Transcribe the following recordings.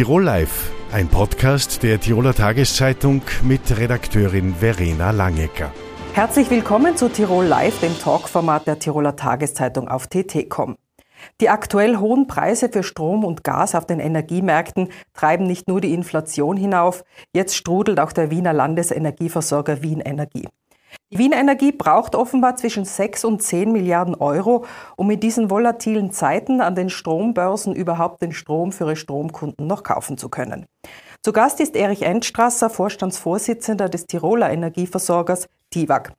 Tirol Live, ein Podcast der Tiroler Tageszeitung mit Redakteurin Verena Langecker. Herzlich willkommen zu Tirol Live, dem Talkformat der Tiroler Tageszeitung auf TT.com. Die aktuell hohen Preise für Strom und Gas auf den Energiemärkten treiben nicht nur die Inflation hinauf, jetzt strudelt auch der Wiener Landesenergieversorger Wien Energie. Die Wien Energie braucht offenbar zwischen 6 und 10 Milliarden Euro, um in diesen volatilen Zeiten an den Strombörsen überhaupt den Strom für ihre Stromkunden noch kaufen zu können. Zu Gast ist Erich Endstrasser, Vorstandsvorsitzender des Tiroler Energieversorgers TIWAG.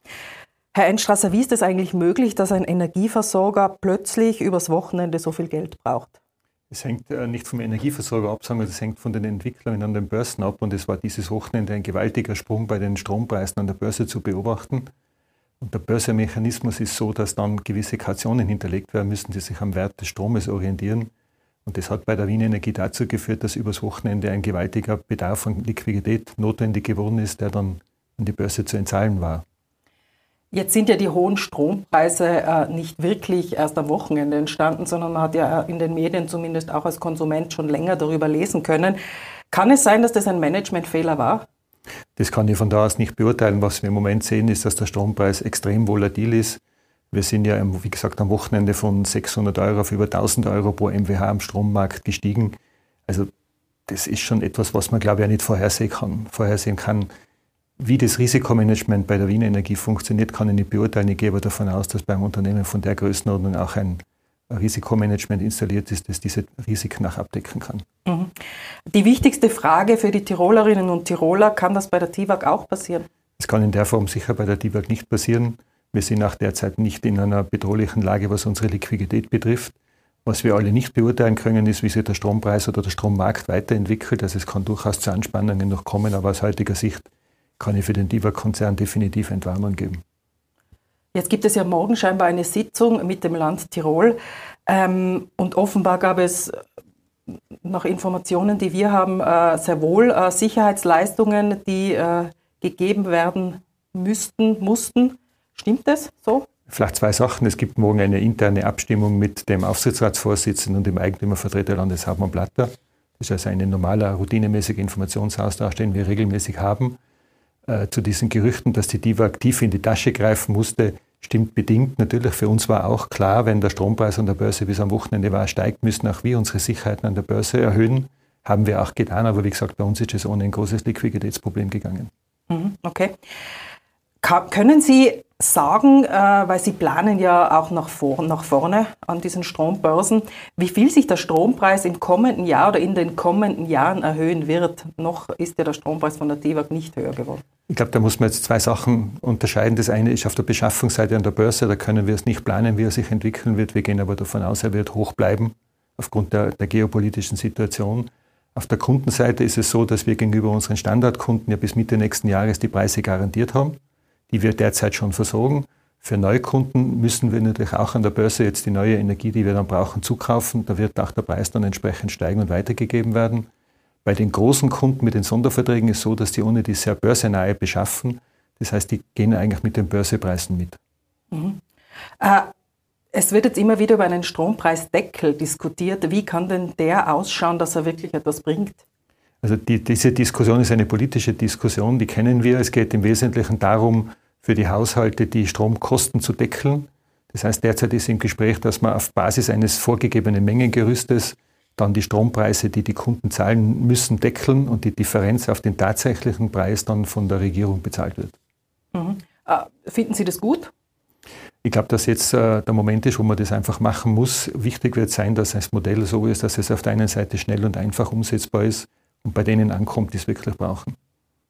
Herr Endstrasser, wie ist es eigentlich möglich, dass ein Energieversorger plötzlich übers Wochenende so viel Geld braucht? Es hängt äh, nicht vom Energieversorger ab, sondern es hängt von den Entwicklungen an den Börsen ab. Und es war dieses Wochenende ein gewaltiger Sprung bei den Strompreisen an der Börse zu beobachten. Und der Börsemechanismus ist so, dass dann gewisse Kautionen hinterlegt werden müssen, die sich am Wert des Stromes orientieren. Und das hat bei der Wien Energie dazu geführt, dass übers Wochenende ein gewaltiger Bedarf an Liquidität notwendig geworden ist, der dann an die Börse zu entzahlen war. Jetzt sind ja die hohen Strompreise äh, nicht wirklich erst am Wochenende entstanden, sondern man hat ja in den Medien zumindest auch als Konsument schon länger darüber lesen können. Kann es sein, dass das ein Managementfehler war? Das kann ich von da aus nicht beurteilen. Was wir im Moment sehen, ist, dass der Strompreis extrem volatil ist. Wir sind ja, wie gesagt, am Wochenende von 600 Euro auf über 1000 Euro pro MWH am Strommarkt gestiegen. Also das ist schon etwas, was man, glaube ich, auch nicht vorhersehen kann. Vorhersehen kann. Wie das Risikomanagement bei der Wiener Energie funktioniert, kann ich nicht beurteilen. Ich gehe aber davon aus, dass beim Unternehmen von der Größenordnung auch ein Risikomanagement installiert ist, das diese Risiken auch abdecken kann. Mhm. Die wichtigste Frage für die Tirolerinnen und Tiroler, kann das bei der TIWAG auch passieren? Das kann in der Form sicher bei der TIWAG nicht passieren. Wir sind auch derzeit nicht in einer bedrohlichen Lage, was unsere Liquidität betrifft. Was wir alle nicht beurteilen können, ist, wie sich der Strompreis oder der Strommarkt weiterentwickelt. Also es kann durchaus zu Anspannungen noch kommen, aber aus heutiger Sicht kann ich für den DIVA-Konzern definitiv Entwarnung geben. Jetzt gibt es ja morgen scheinbar eine Sitzung mit dem Land Tirol. Ähm, und offenbar gab es nach Informationen, die wir haben, äh, sehr wohl äh, Sicherheitsleistungen, die äh, gegeben werden müssten, mussten. Stimmt das so? Vielleicht zwei Sachen. Es gibt morgen eine interne Abstimmung mit dem Aufsichtsratsvorsitzenden und dem Eigentümervertreter Landeshauptmann Blatter. Das ist also ein normaler, routinemäßiger Informationsaustausch, den wir regelmäßig haben. Äh, zu diesen Gerüchten, dass die Diva aktiv in die Tasche greifen musste, stimmt bedingt. Natürlich für uns war auch klar, wenn der Strompreis an der Börse bis am Wochenende war, steigt, müssen auch wir unsere Sicherheiten an der Börse erhöhen. Haben wir auch getan, aber wie gesagt, bei uns ist es ohne ein großes Liquiditätsproblem gegangen. Mhm, okay. können Sie sagen, äh, weil Sie planen ja auch nach, vor, nach vorne an diesen Strombörsen, wie viel sich der Strompreis im kommenden Jahr oder in den kommenden Jahren erhöhen wird. Noch ist ja der Strompreis von der DEWAG nicht höher geworden. Ich glaube, da muss man jetzt zwei Sachen unterscheiden. Das eine ist auf der Beschaffungsseite an der Börse, da können wir es nicht planen, wie er sich entwickeln wird. Wir gehen aber davon aus, er wird hoch bleiben aufgrund der, der geopolitischen Situation. Auf der Kundenseite ist es so, dass wir gegenüber unseren Standardkunden ja bis Mitte nächsten Jahres die Preise garantiert haben die wir derzeit schon versorgen. Für Neukunden müssen wir natürlich auch an der Börse jetzt die neue Energie, die wir dann brauchen, zukaufen. Da wird auch der Preis dann entsprechend steigen und weitergegeben werden. Bei den großen Kunden mit den Sonderverträgen ist es so, dass die ohne die sehr börsenahe beschaffen. Das heißt, die gehen eigentlich mit den Börsepreisen mit. Mhm. Äh, es wird jetzt immer wieder über einen Strompreisdeckel diskutiert. Wie kann denn der ausschauen, dass er wirklich etwas bringt? Also die, diese Diskussion ist eine politische Diskussion, die kennen wir. Es geht im Wesentlichen darum, für die Haushalte die Stromkosten zu deckeln. Das heißt, derzeit ist im Gespräch, dass man auf Basis eines vorgegebenen Mengengerüstes dann die Strompreise, die die Kunden zahlen müssen, deckeln und die Differenz auf den tatsächlichen Preis dann von der Regierung bezahlt wird. Mhm. Äh, finden Sie das gut? Ich glaube, dass jetzt äh, der Moment ist, wo man das einfach machen muss. Wichtig wird sein, dass das Modell so ist, dass es auf der einen Seite schnell und einfach umsetzbar ist und bei denen ankommt, die es wirklich brauchen.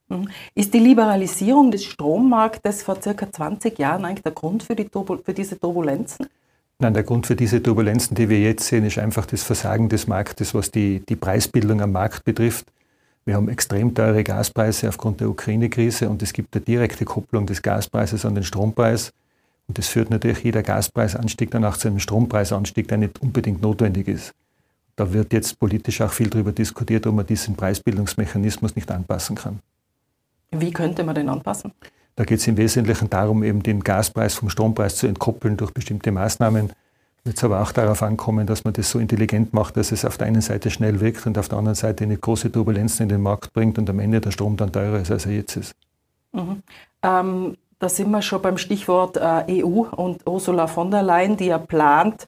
Mhm. Ist die Liberalisierung des Strommarktes vor circa 20 Jahren eigentlich der Grund für, die für diese Turbulenzen? Nein, der Grund für diese Turbulenzen, die wir jetzt sehen, ist einfach das Versagen des Marktes, was die, die Preisbildung am Markt betrifft. Wir haben extrem teure Gaspreise aufgrund der Ukraine-Krise und es gibt eine direkte Kopplung des Gaspreises an den Strompreis. Und das führt natürlich jeder Gaspreisanstieg dann auch zu einem Strompreisanstieg, der nicht unbedingt notwendig ist. Da wird jetzt politisch auch viel darüber diskutiert, ob man diesen Preisbildungsmechanismus nicht anpassen kann. Wie könnte man den anpassen? Da geht es im Wesentlichen darum, eben den Gaspreis vom Strompreis zu entkoppeln durch bestimmte Maßnahmen. Wird es aber auch darauf ankommen, dass man das so intelligent macht, dass es auf der einen Seite schnell wirkt und auf der anderen Seite eine große Turbulenzen in den Markt bringt und am Ende der Strom dann teurer ist, als er jetzt ist. Mhm. Ähm, da sind wir schon beim Stichwort äh, EU und Ursula von der Leyen, die ja plant,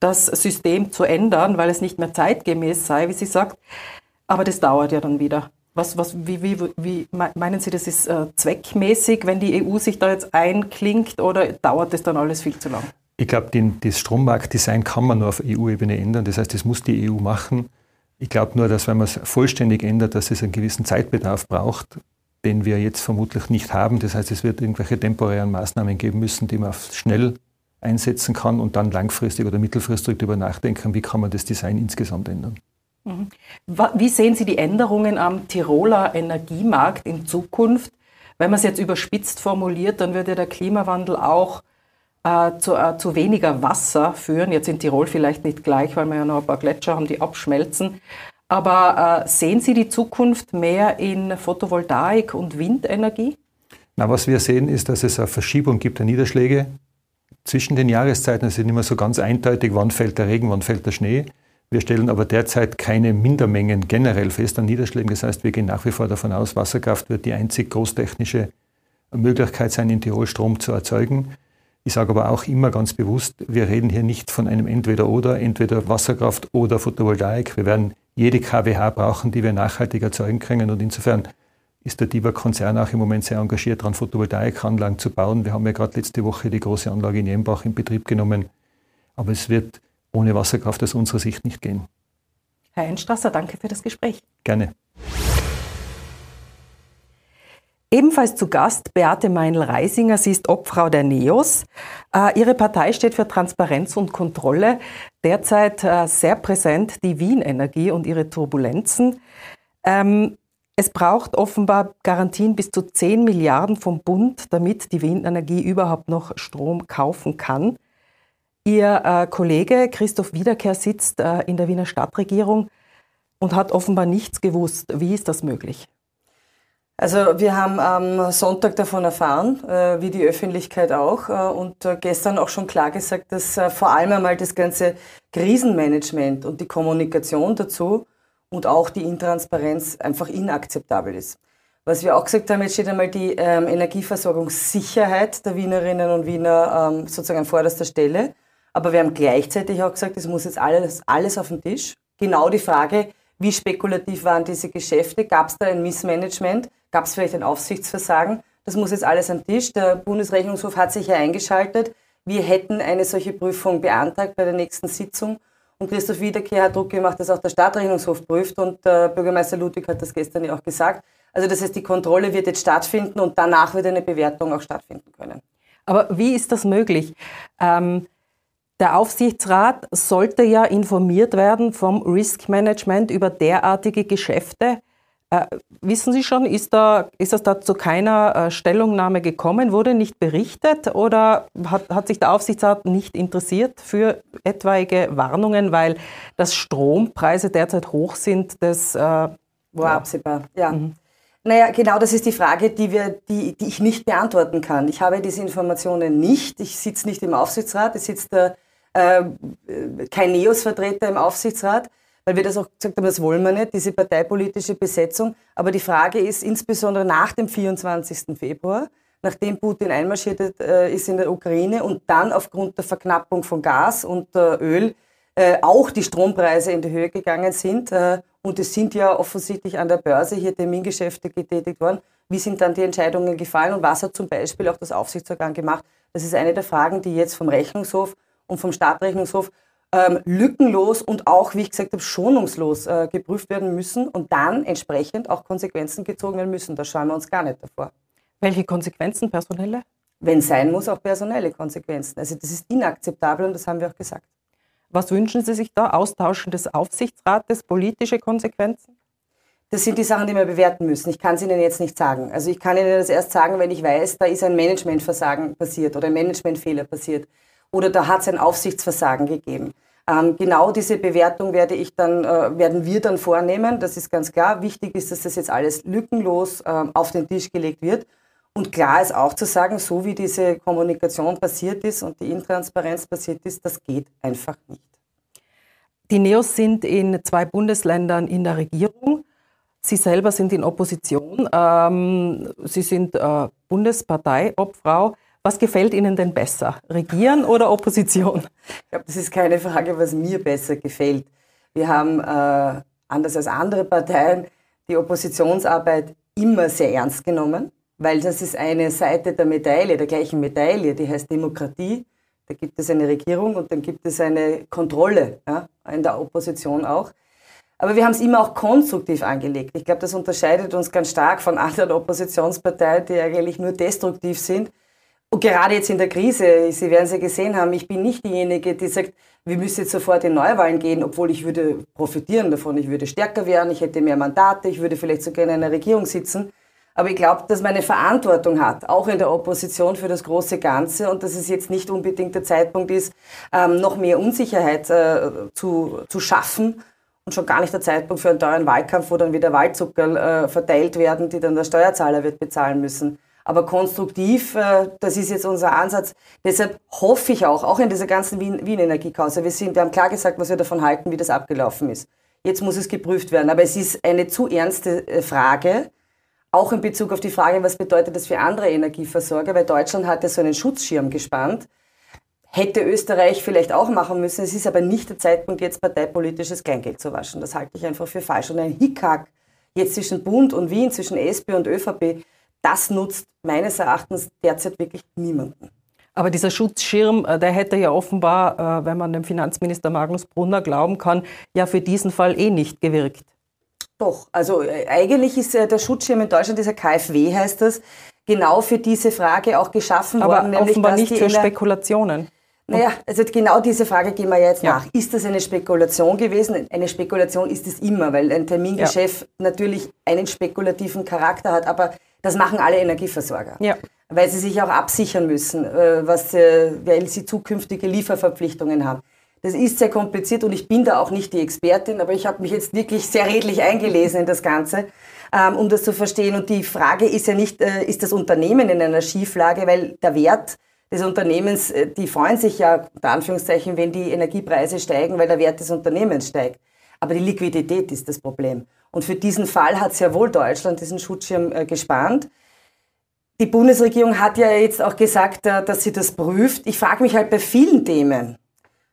das System zu ändern, weil es nicht mehr zeitgemäß sei, wie sie sagt. Aber das dauert ja dann wieder. Was, was, wie, wie, wie meinen Sie, das ist äh, zweckmäßig, wenn die EU sich da jetzt einklingt oder dauert das dann alles viel zu lang? Ich glaube, das Strommarktdesign kann man nur auf EU-Ebene ändern. Das heißt, das muss die EU machen. Ich glaube nur, dass wenn man es vollständig ändert, dass es einen gewissen Zeitbedarf braucht, den wir jetzt vermutlich nicht haben. Das heißt, es wird irgendwelche temporären Maßnahmen geben müssen, die man schnell einsetzen kann und dann langfristig oder mittelfristig darüber nachdenken, wie kann man das Design insgesamt ändern. Mhm. Wie sehen Sie die Änderungen am Tiroler Energiemarkt in Zukunft? Wenn man es jetzt überspitzt formuliert, dann würde der Klimawandel auch äh, zu, äh, zu, weniger Wasser führen. Jetzt in Tirol vielleicht nicht gleich, weil wir ja noch ein paar Gletscher haben, die abschmelzen. Aber äh, sehen Sie die Zukunft mehr in Photovoltaik und Windenergie? Na, was wir sehen, ist, dass es eine Verschiebung gibt der Niederschläge zwischen den Jahreszeiten. Es ist nicht mehr so ganz eindeutig, wann fällt der Regen, wann fällt der Schnee. Wir stellen aber derzeit keine Mindermengen generell fest an Niederschlägen. Das heißt, wir gehen nach wie vor davon aus, Wasserkraft wird die einzig großtechnische Möglichkeit sein, in Tirol Strom zu erzeugen. Ich sage aber auch immer ganz bewusst, wir reden hier nicht von einem Entweder-Oder, entweder Wasserkraft oder Photovoltaik. Wir werden jede KWH brauchen, die wir nachhaltig erzeugen können. Und insofern ist der DIBA-Konzern auch im Moment sehr engagiert daran, Photovoltaikanlagen zu bauen. Wir haben ja gerade letzte Woche die große Anlage in Jembach in Betrieb genommen. Aber es wird ohne Wasserkraft aus unserer Sicht nicht gehen. Herr Einstrasser, danke für das Gespräch. Gerne. Ebenfalls zu Gast Beate Meinl-Reisinger. Sie ist Obfrau der NEOS. Äh, ihre Partei steht für Transparenz und Kontrolle. Derzeit äh, sehr präsent die Wien-Energie und ihre Turbulenzen. Ähm, es braucht offenbar Garantien bis zu 10 Milliarden vom Bund, damit die Wien-Energie überhaupt noch Strom kaufen kann. Ihr äh, Kollege Christoph Wiederkehr sitzt äh, in der Wiener Stadtregierung und hat offenbar nichts gewusst. Wie ist das möglich? Also wir haben am Sonntag davon erfahren, äh, wie die Öffentlichkeit auch, äh, und äh, gestern auch schon klar gesagt, dass vor allem einmal das ganze Krisenmanagement und die Kommunikation dazu und auch die Intransparenz einfach inakzeptabel ist. Was wir auch gesagt haben, jetzt steht einmal die ähm, Energieversorgungssicherheit der Wienerinnen und Wiener ähm, sozusagen an vorderster Stelle. Aber wir haben gleichzeitig auch gesagt, es muss jetzt alles, alles auf den Tisch. Genau die Frage, wie spekulativ waren diese Geschäfte? Gab es da ein Missmanagement? Gab es vielleicht ein Aufsichtsversagen? Das muss jetzt alles am Tisch. Der Bundesrechnungshof hat sich ja eingeschaltet. Wir hätten eine solche Prüfung beantragt bei der nächsten Sitzung. Und Christoph Wiederkehr hat Druck gemacht, dass auch der Stadtrechnungshof prüft. Und äh, Bürgermeister Ludwig hat das gestern ja auch gesagt. Also das heißt, die Kontrolle wird jetzt stattfinden und danach wird eine Bewertung auch stattfinden können. Aber wie ist das möglich? Ähm der Aufsichtsrat sollte ja informiert werden vom Risk Management über derartige Geschäfte. Äh, wissen Sie schon, ist, da, ist das da zu keiner äh, Stellungnahme gekommen? Wurde nicht berichtet oder hat, hat sich der Aufsichtsrat nicht interessiert für etwaige Warnungen, weil dass Strompreise derzeit hoch sind? Das äh, war ja. absehbar. Ja. Mhm. Naja, genau das ist die Frage, die, wir, die, die ich nicht beantworten kann. Ich habe diese Informationen nicht. Ich sitze nicht im Aufsichtsrat. Es sitzt der äh, kein NEOS-Vertreter im Aufsichtsrat, weil wir das auch gesagt haben, das wollen wir nicht, diese parteipolitische Besetzung. Aber die Frage ist insbesondere nach dem 24. Februar, nachdem Putin einmarschiert äh, ist in der Ukraine und dann aufgrund der Verknappung von Gas und äh, Öl äh, auch die Strompreise in die Höhe gegangen sind. Und es sind ja offensichtlich an der Börse hier Termingeschäfte getätigt worden. Wie sind dann die Entscheidungen gefallen und was hat zum Beispiel auch das Aufsichtsorgan gemacht? Das ist eine der Fragen, die jetzt vom Rechnungshof und vom Stadtrechnungshof ähm, lückenlos und auch, wie ich gesagt habe, schonungslos äh, geprüft werden müssen und dann entsprechend auch Konsequenzen gezogen werden müssen. Da schauen wir uns gar nicht davor. Welche Konsequenzen, personelle? Wenn sein muss, auch personelle Konsequenzen. Also das ist inakzeptabel und das haben wir auch gesagt. Was wünschen Sie sich da? Austauschen des Aufsichtsrates, politische Konsequenzen? Das sind die Sachen, die wir bewerten müssen. Ich kann es Ihnen jetzt nicht sagen. Also ich kann Ihnen das erst sagen, wenn ich weiß, da ist ein Managementversagen passiert oder ein Managementfehler passiert oder da hat es ein Aufsichtsversagen gegeben. Ähm, genau diese Bewertung werde ich dann, äh, werden wir dann vornehmen. Das ist ganz klar. Wichtig ist, dass das jetzt alles lückenlos äh, auf den Tisch gelegt wird. Und klar ist auch zu sagen, so wie diese Kommunikation passiert ist und die Intransparenz passiert ist, das geht einfach nicht. Die Neos sind in zwei Bundesländern in der Regierung. Sie selber sind in Opposition. Ähm, Sie sind äh, Bundesparteiobfrau. Was gefällt Ihnen denn besser? Regieren oder Opposition? Ich glaube, das ist keine Frage, was mir besser gefällt. Wir haben, äh, anders als andere Parteien, die Oppositionsarbeit immer sehr ernst genommen, weil das ist eine Seite der Medaille, der gleichen Medaille, die heißt Demokratie. Da gibt es eine Regierung und dann gibt es eine Kontrolle ja, in der Opposition auch. Aber wir haben es immer auch konstruktiv angelegt. Ich glaube, das unterscheidet uns ganz stark von anderen Oppositionsparteien, die eigentlich nur destruktiv sind. Und gerade jetzt in der Krise, Sie werden es ja gesehen haben, ich bin nicht diejenige, die sagt, wir müssen jetzt sofort in Neuwahlen gehen, obwohl ich würde profitieren davon, ich würde stärker werden, ich hätte mehr Mandate, ich würde vielleicht sogar in einer Regierung sitzen. Aber ich glaube, dass man eine Verantwortung hat, auch in der Opposition für das große Ganze und dass es jetzt nicht unbedingt der Zeitpunkt ist, ähm, noch mehr Unsicherheit äh, zu, zu schaffen und schon gar nicht der Zeitpunkt für einen teuren Wahlkampf, wo dann wieder Wahlzucker äh, verteilt werden, die dann der Steuerzahler wird bezahlen müssen. Aber konstruktiv, äh, das ist jetzt unser Ansatz. Deshalb hoffe ich auch, auch in dieser ganzen Wien-Energiekause, wir, sind, wir haben klar gesagt, was wir davon halten, wie das abgelaufen ist. Jetzt muss es geprüft werden. Aber es ist eine zu ernste äh, Frage, auch in Bezug auf die Frage, was bedeutet das für andere Energieversorger, weil Deutschland hat ja so einen Schutzschirm gespannt hätte Österreich vielleicht auch machen müssen. Es ist aber nicht der Zeitpunkt, jetzt parteipolitisches Kleingeld zu waschen. Das halte ich einfach für falsch. Und ein Hickhack jetzt zwischen Bund und Wien, zwischen SP und ÖVP, das nutzt meines Erachtens derzeit wirklich niemanden. Aber dieser Schutzschirm, äh, der hätte ja offenbar, äh, wenn man dem Finanzminister Magnus Brunner glauben kann, ja für diesen Fall eh nicht gewirkt. Doch, also äh, eigentlich ist der Schutzschirm in Deutschland, dieser KfW heißt das, genau für diese Frage auch geschaffen Aber worden. Nämlich, offenbar nicht für Spekulationen. Naja, also genau diese Frage gehen wir jetzt ja. nach. Ist das eine Spekulation gewesen? Eine Spekulation ist es immer, weil ein Termingeschäft ja. natürlich einen spekulativen Charakter hat, aber das machen alle Energieversorger. Ja. Weil sie sich auch absichern müssen, äh, was, äh, weil sie zukünftige Lieferverpflichtungen haben. Das ist sehr kompliziert und ich bin da auch nicht die Expertin, aber ich habe mich jetzt wirklich sehr redlich eingelesen in das Ganze, ähm, um das zu verstehen. Und die Frage ist ja nicht, äh, ist das Unternehmen in einer Schieflage, weil der Wert des Unternehmens, die freuen sich ja, unter Anführungszeichen, wenn die Energiepreise steigen, weil der Wert des Unternehmens steigt. Aber die Liquidität ist das Problem. Und für diesen Fall hat sehr wohl Deutschland diesen Schutzschirm äh, gespannt. Die Bundesregierung hat ja jetzt auch gesagt, äh, dass sie das prüft. Ich frage mich halt bei vielen Themen,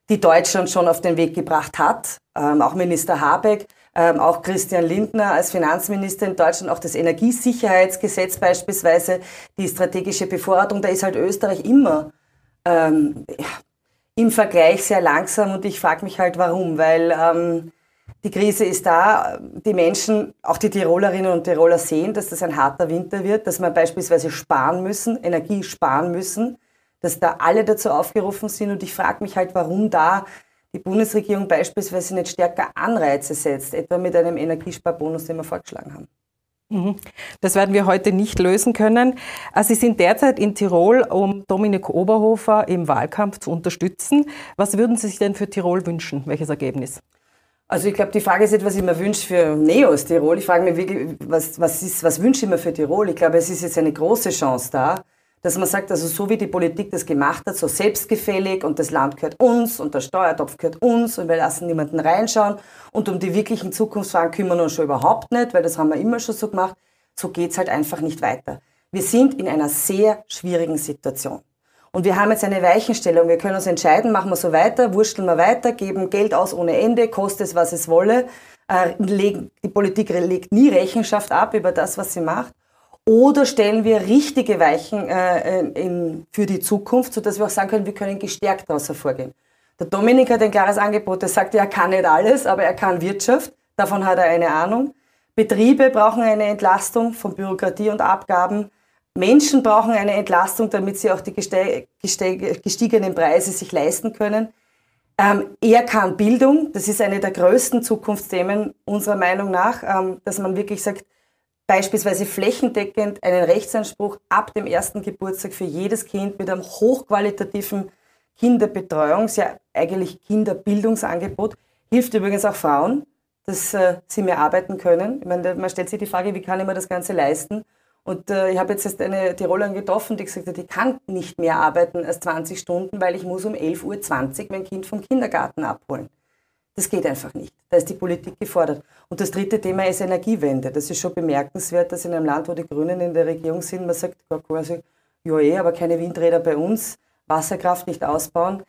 die Deutschland schon auf den Weg gebracht hat, ähm, auch Minister Habeck, ähm, auch Christian Lindner als Finanzminister in Deutschland, auch das Energiesicherheitsgesetz beispielsweise, die strategische Bevorratung, da ist halt Österreich immer ähm, im Vergleich sehr langsam und ich frage mich halt warum, weil ähm, die Krise ist da, die Menschen, auch die Tirolerinnen und Tiroler sehen, dass das ein harter Winter wird, dass wir beispielsweise sparen müssen, Energie sparen müssen, dass da alle dazu aufgerufen sind und ich frage mich halt, warum da die Bundesregierung beispielsweise nicht stärker Anreize setzt, etwa mit einem Energiesparbonus, den wir vorgeschlagen haben. Mhm. Das werden wir heute nicht lösen können. Also Sie sind derzeit in Tirol, um Dominik Oberhofer im Wahlkampf zu unterstützen. Was würden Sie sich denn für Tirol wünschen? Welches Ergebnis? Also ich glaube, die Frage ist nicht, was ich mir wünsche für Neos Tirol. Ich frage mich wirklich, was, was, ist, was wünsche ich mir für Tirol? Ich glaube, es ist jetzt eine große Chance da, dass man sagt, also so wie die Politik das gemacht hat, so selbstgefällig und das Land gehört uns und der Steuertopf gehört uns und wir lassen niemanden reinschauen und um die wirklichen Zukunftsfragen kümmern wir uns schon überhaupt nicht, weil das haben wir immer schon so gemacht. So geht's halt einfach nicht weiter. Wir sind in einer sehr schwierigen Situation. Und wir haben jetzt eine Weichenstellung. Wir können uns entscheiden, machen wir so weiter, wursteln wir weiter, geben Geld aus ohne Ende, kostet es, was es wolle. Äh, die Politik legt nie Rechenschaft ab über das, was sie macht. Oder stellen wir richtige Weichen äh, in, für die Zukunft, sodass wir auch sagen können, wir können gestärkt daraus hervorgehen. Der Dominik hat ein klares Angebot. Er sagt, er kann nicht alles, aber er kann Wirtschaft. Davon hat er eine Ahnung. Betriebe brauchen eine Entlastung von Bürokratie und Abgaben. Menschen brauchen eine Entlastung, damit sie auch die gestiegenen Preise sich leisten können. Ähm, er kann Bildung. Das ist eine der größten Zukunftsthemen unserer Meinung nach, ähm, dass man wirklich sagt, beispielsweise flächendeckend einen Rechtsanspruch ab dem ersten Geburtstag für jedes Kind mit einem hochqualitativen Kinderbetreuungs-, ja eigentlich Kinderbildungsangebot. Hilft übrigens auch Frauen, dass äh, sie mehr arbeiten können. Ich meine, man stellt sich die Frage, wie kann ich mir das Ganze leisten? Und äh, ich habe jetzt erst eine Tirolerin getroffen, die gesagt hat, ich kann nicht mehr arbeiten als 20 Stunden, weil ich muss um 11.20 Uhr mein Kind vom Kindergarten abholen. Das geht einfach nicht. Da ist die Politik gefordert. Und das dritte Thema ist Energiewende. Das ist schon bemerkenswert, dass in einem Land, wo die Grünen in der Regierung sind, man sagt quasi, ja eh, aber keine Windräder bei uns, Wasserkraft nicht ausbauen.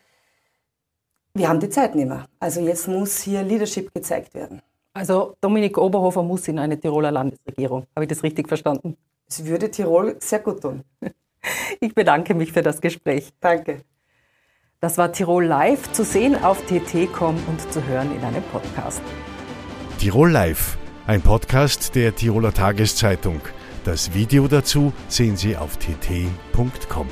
Wir haben die Zeit nicht mehr. Also jetzt muss hier Leadership gezeigt werden. Also Dominik Oberhofer muss in eine Tiroler Landesregierung. Habe ich das richtig verstanden? Es würde Tirol sehr gut tun. Ich bedanke mich für das Gespräch. Danke. Das war Tirol Live, zu sehen auf tt.com und zu hören in einem Podcast. Tirol Live, ein Podcast der Tiroler Tageszeitung. Das Video dazu sehen Sie auf tt.com.